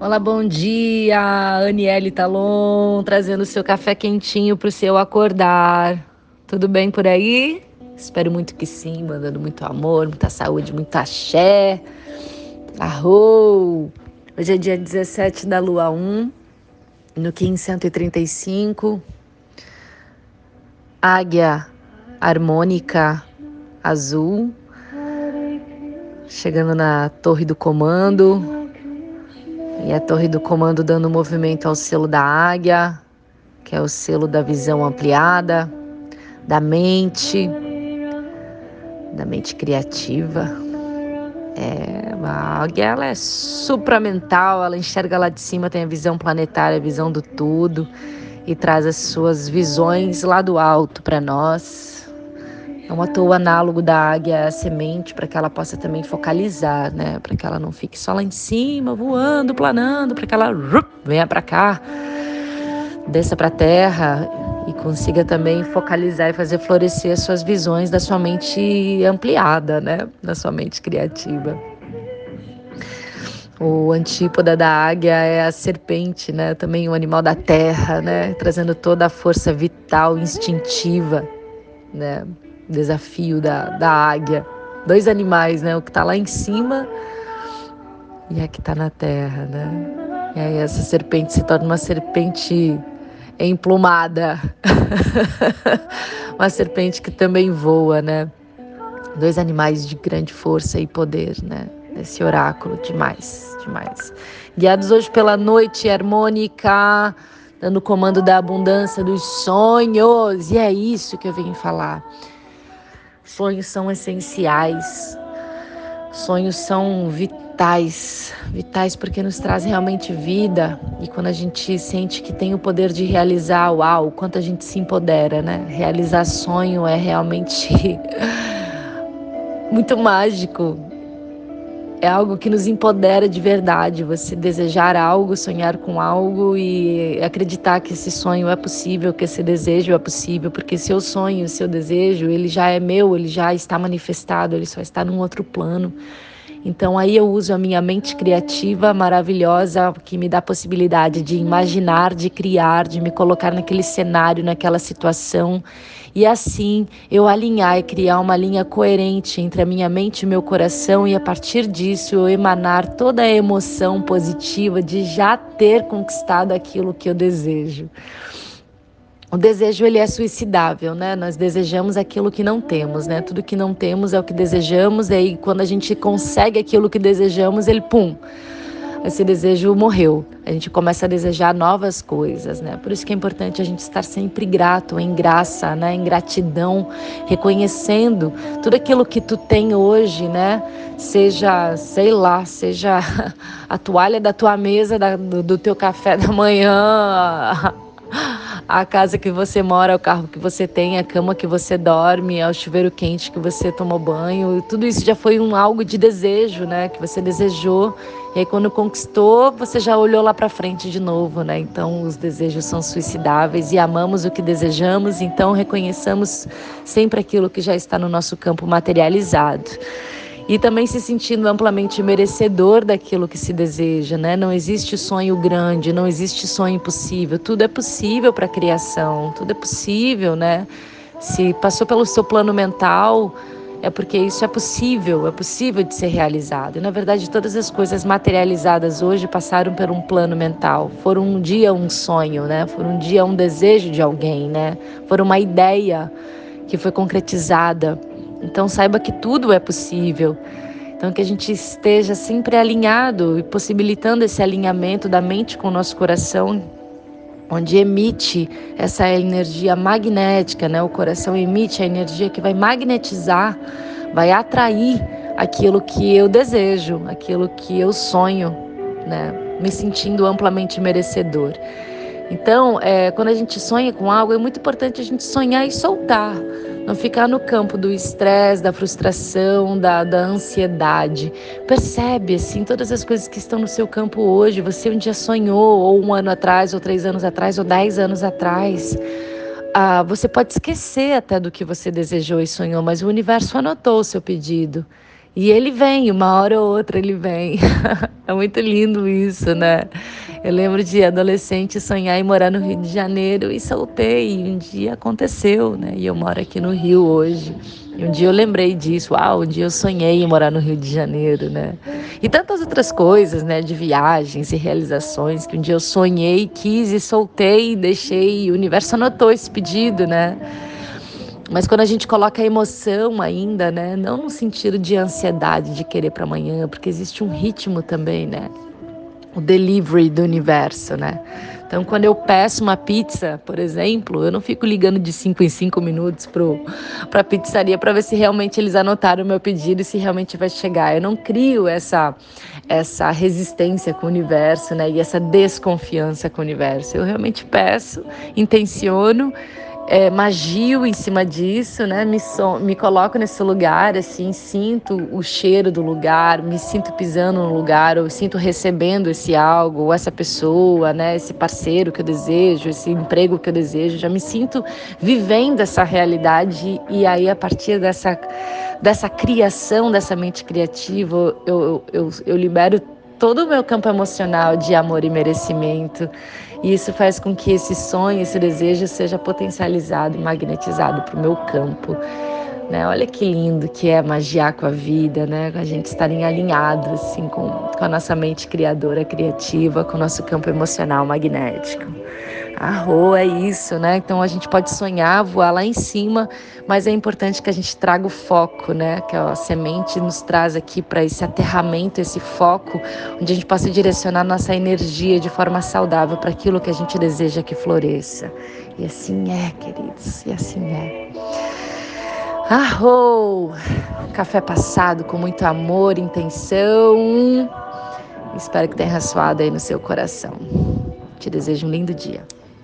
Olá, bom dia, Aniele Talon, trazendo seu café quentinho para o seu acordar. Tudo bem por aí? Espero muito que sim, mandando muito amor, muita saúde, muita axé. Arrou! Hoje é dia 17 da lua 1, no 1535. Águia harmônica azul, chegando na torre do comando e a torre do comando dando movimento ao selo da águia, que é o selo da visão ampliada, da mente, da mente criativa. É, a águia ela é supramental, ela enxerga lá de cima, tem a visão planetária, a visão do tudo e traz as suas visões lá do alto para nós. É um ator análogo da águia semente para que ela possa também focalizar, né? Para que ela não fique só lá em cima, voando, planando, para que ela venha para cá, desça para a terra e consiga também focalizar e fazer florescer as suas visões da sua mente ampliada, né? Da sua mente criativa. O antípoda da águia é a serpente, né? Também o animal da terra, né? Trazendo toda a força vital, instintiva, né? Desafio da, da águia. Dois animais, né? O que está lá em cima e a que está na terra, né? E aí essa serpente se torna uma serpente emplumada. uma serpente que também voa, né? Dois animais de grande força e poder, né? Esse oráculo, demais, demais. Guiados hoje pela noite harmônica, dando comando da abundância dos sonhos. E é isso que eu venho falar. Sonhos são essenciais, sonhos são vitais, vitais porque nos trazem realmente vida. E quando a gente sente que tem o poder de realizar, uau, o quanto a gente se empodera, né? Realizar sonho é realmente muito mágico, é algo que nos empodera de verdade. Você desejar algo, sonhar com algo e acreditar que esse sonho é possível, que esse desejo é possível, porque seu sonho, seu desejo, ele já é meu, ele já está manifestado, ele só está num outro plano. Então aí eu uso a minha mente criativa maravilhosa que me dá a possibilidade de imaginar, de criar, de me colocar naquele cenário, naquela situação e assim eu alinhar e criar uma linha coerente entre a minha mente e meu coração e a partir disso eu emanar toda a emoção positiva de já ter conquistado aquilo que eu desejo. O desejo ele é suicidável, né? Nós desejamos aquilo que não temos, né? Tudo que não temos é o que desejamos, e aí quando a gente consegue aquilo que desejamos, ele pum, esse desejo morreu. A gente começa a desejar novas coisas, né? Por isso que é importante a gente estar sempre grato, em graça, né? Em gratidão, reconhecendo tudo aquilo que tu tem hoje, né? Seja, sei lá, seja a toalha da tua mesa, da, do, do teu café da manhã, a casa que você mora, o carro que você tem, a cama que você dorme, o chuveiro quente que você tomou banho, tudo isso já foi um algo de desejo, né? Que você desejou. E aí quando conquistou, você já olhou lá para frente de novo, né? Então os desejos são suicidáveis e amamos o que desejamos, então reconheçamos sempre aquilo que já está no nosso campo materializado e também se sentindo amplamente merecedor daquilo que se deseja, né? Não existe sonho grande, não existe sonho impossível, tudo é possível para a criação, tudo é possível, né? Se passou pelo seu plano mental, é porque isso é possível, é possível de ser realizado. E na verdade, todas as coisas materializadas hoje passaram por um plano mental. Foram um dia um sonho, né? Foram um dia um desejo de alguém, né? Foram uma ideia que foi concretizada então saiba que tudo é possível. Então que a gente esteja sempre alinhado e possibilitando esse alinhamento da mente com o nosso coração, onde emite essa energia magnética, né? O coração emite a energia que vai magnetizar, vai atrair aquilo que eu desejo, aquilo que eu sonho, né? Me sentindo amplamente merecedor. Então, é, quando a gente sonha com algo, é muito importante a gente sonhar e soltar. Não ficar no campo do estresse, da frustração, da, da ansiedade. Percebe, assim, todas as coisas que estão no seu campo hoje. Você um dia sonhou, ou um ano atrás, ou três anos atrás, ou dez anos atrás. Ah, você pode esquecer até do que você desejou e sonhou, mas o universo anotou o seu pedido. E ele vem, uma hora ou outra ele vem. é muito lindo isso, né? Eu lembro de adolescente sonhar em morar no Rio de Janeiro e soltei. E um dia aconteceu, né? E eu moro aqui no Rio hoje. E um dia eu lembrei disso. Uau, um dia eu sonhei em morar no Rio de Janeiro, né? E tantas outras coisas, né? De viagens e realizações que um dia eu sonhei, quis e soltei deixei. E o universo anotou esse pedido, né? Mas quando a gente coloca a emoção ainda, né, não no sentido de ansiedade de querer para amanhã, porque existe um ritmo também, né? O delivery do universo, né? Então, quando eu peço uma pizza, por exemplo, eu não fico ligando de 5 em 5 minutos para a pizzaria para ver se realmente eles anotaram o meu pedido e se realmente vai chegar. Eu não crio essa, essa resistência com o universo né, e essa desconfiança com o universo. Eu realmente peço, intenciono é, magio em cima disso, né? Me, so, me coloco nesse lugar, assim, sinto o cheiro do lugar, me sinto pisando no lugar, ou sinto recebendo esse algo, ou essa pessoa, né? Esse parceiro que eu desejo, esse emprego que eu desejo, já me sinto vivendo essa realidade e aí a partir dessa dessa criação, dessa mente criativa, eu, eu, eu, eu libero todo o meu campo emocional de amor e merecimento. E isso faz com que esse sonho, esse desejo seja potencializado e magnetizado para o meu campo. Né? Olha que lindo que é magiar com a vida, né? A gente estarem alinhados assim, com, com a nossa mente criadora, criativa, com o nosso campo emocional magnético. Arro, é isso, né? Então a gente pode sonhar, voar lá em cima, mas é importante que a gente traga o foco, né? Que a semente nos traz aqui para esse aterramento, esse foco, onde a gente possa direcionar nossa energia de forma saudável para aquilo que a gente deseja que floresça. E assim é, queridos, e assim é. Arro! Café passado com muito amor, intenção. Espero que tenha ressoado aí no seu coração. Te desejo um lindo dia.